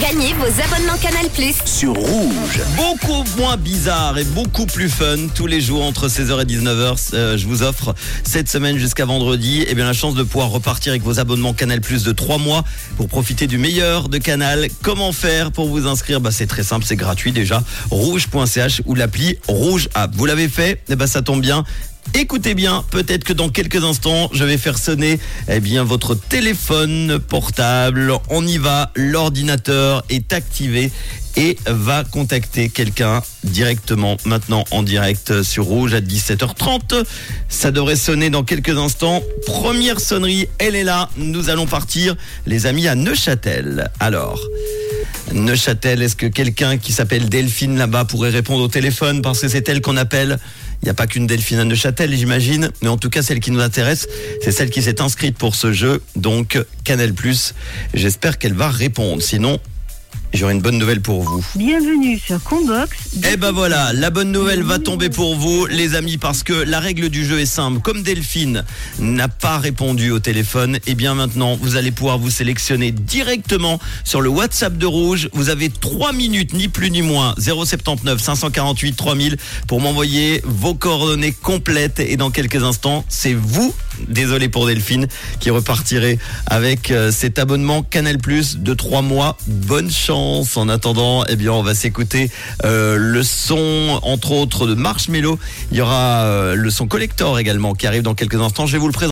Gagnez vos abonnements Canal Plus. sur Rouge. Beaucoup moins bizarre et beaucoup plus fun tous les jours entre 16h et 19h. euh, je vous offre cette semaine jusqu'à vendredi et bien la chance de pouvoir repartir avec vos abonnements Canal Plus de 3 mois pour profiter du meilleur de Canal. Comment faire pour vous inscrire? Bah, C'est très simple, c'est gratuit déjà. Rouge.ch ou l'appli Rouge App. Vous l'avez fait? Eh ben ça tombe bien. Écoutez bien, peut-être que dans quelques instants, je vais faire sonner eh bien votre téléphone portable. On y va, l'ordinateur est activé et va contacter quelqu'un directement maintenant en direct sur Rouge à 17h30. Ça devrait sonner dans quelques instants. Première sonnerie, elle est là. Nous allons partir, les amis, à Neuchâtel. Alors, Neuchâtel, est-ce que quelqu'un qui s'appelle Delphine là-bas pourrait répondre au téléphone? Parce que c'est elle qu'on appelle il n'y a pas qu'une Delphine à Neuchâtel, j'imagine, mais en tout cas, celle qui nous intéresse, c'est celle qui s'est inscrite pour ce jeu, donc Canal+. J'espère qu'elle va répondre. Sinon, j'aurai une bonne nouvelle pour vous. Bienvenue sur Combox. Eh ben voilà, la bonne nouvelle va tomber pour vous, les amis, parce que la règle du jeu est simple. Comme Delphine n'a pas répondu au téléphone, eh bien maintenant, vous allez pouvoir vous sélectionner directement sur le WhatsApp de Rouge. Vous avez 3 minutes, ni plus ni moins, 079 548 3000 pour m'envoyer vos coordonnées complètes. Et dans quelques instants, c'est vous, désolé pour Delphine, qui repartirez avec euh, cet abonnement Canal Plus de 3 mois. Bonne chance. En attendant, eh bien, on va s'écouter euh, le son, entre autres, de Marshmello. Il y aura euh, le son collector également qui arrive dans quelques instants. Je vais vous le présenter.